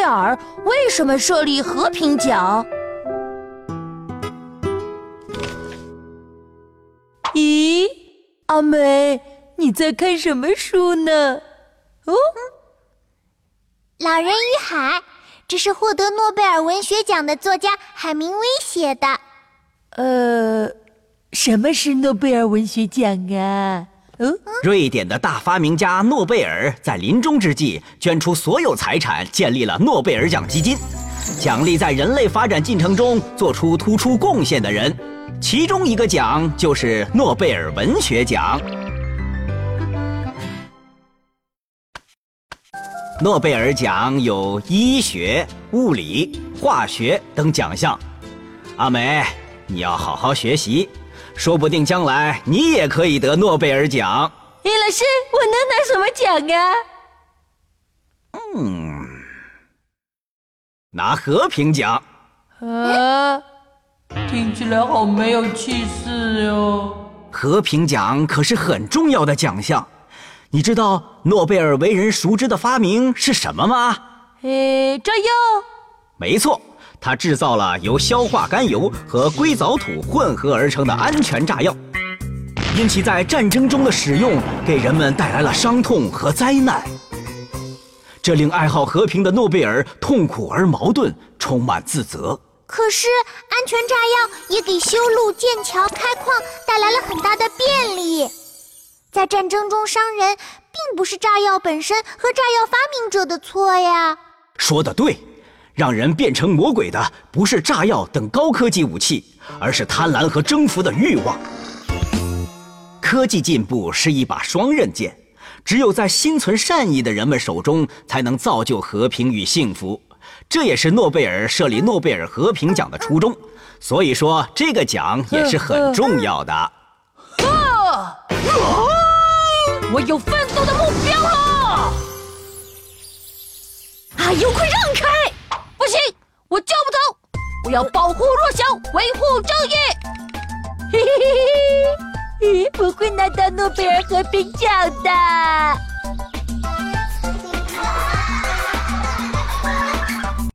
贝尔为什么设立和平奖？咦，阿美，你在看什么书呢？哦，《老人与海》，这是获得诺贝尔文学奖的作家海明威写的。呃，什么是诺贝尔文学奖啊？瑞典的大发明家诺贝尔在临终之际捐出所有财产，建立了诺贝尔奖基金，奖励在人类发展进程中做出突出贡献的人。其中一个奖就是诺贝尔文学奖。诺贝尔奖有医学、物理、化学等奖项。阿美，你要好好学习，说不定将来你也可以得诺贝尔奖。叶老师，我能拿什么奖啊？嗯，拿和平奖。啊。听起来好没有气势哟！和平奖可是很重要的奖项，你知道诺贝尔为人熟知的发明是什么吗？诶，炸药？没错，他制造了由硝化甘油和硅藻土混合而成的安全炸药，因其在战争中的使用给人们带来了伤痛和灾难，这令爱好和平的诺贝尔痛苦而矛盾，充满自责。可是，安全炸药也给修路、建桥、开矿带来了很大的便利。在战争中伤人，并不是炸药本身和炸药发明者的错呀。说的对，让人变成魔鬼的不是炸药等高科技武器，而是贪婪和征服的欲望。科技进步是一把双刃剑，只有在心存善意的人们手中，才能造就和平与幸福。这也是诺贝尔设立诺贝尔和平奖的初衷，所以说这个奖也是很重要的。啊！我有奋斗的目标了！啊！有快让开！我就不走！我要保护弱小，维护正义！嘿嘿嘿嘿！不会拿到诺贝尔和平奖的。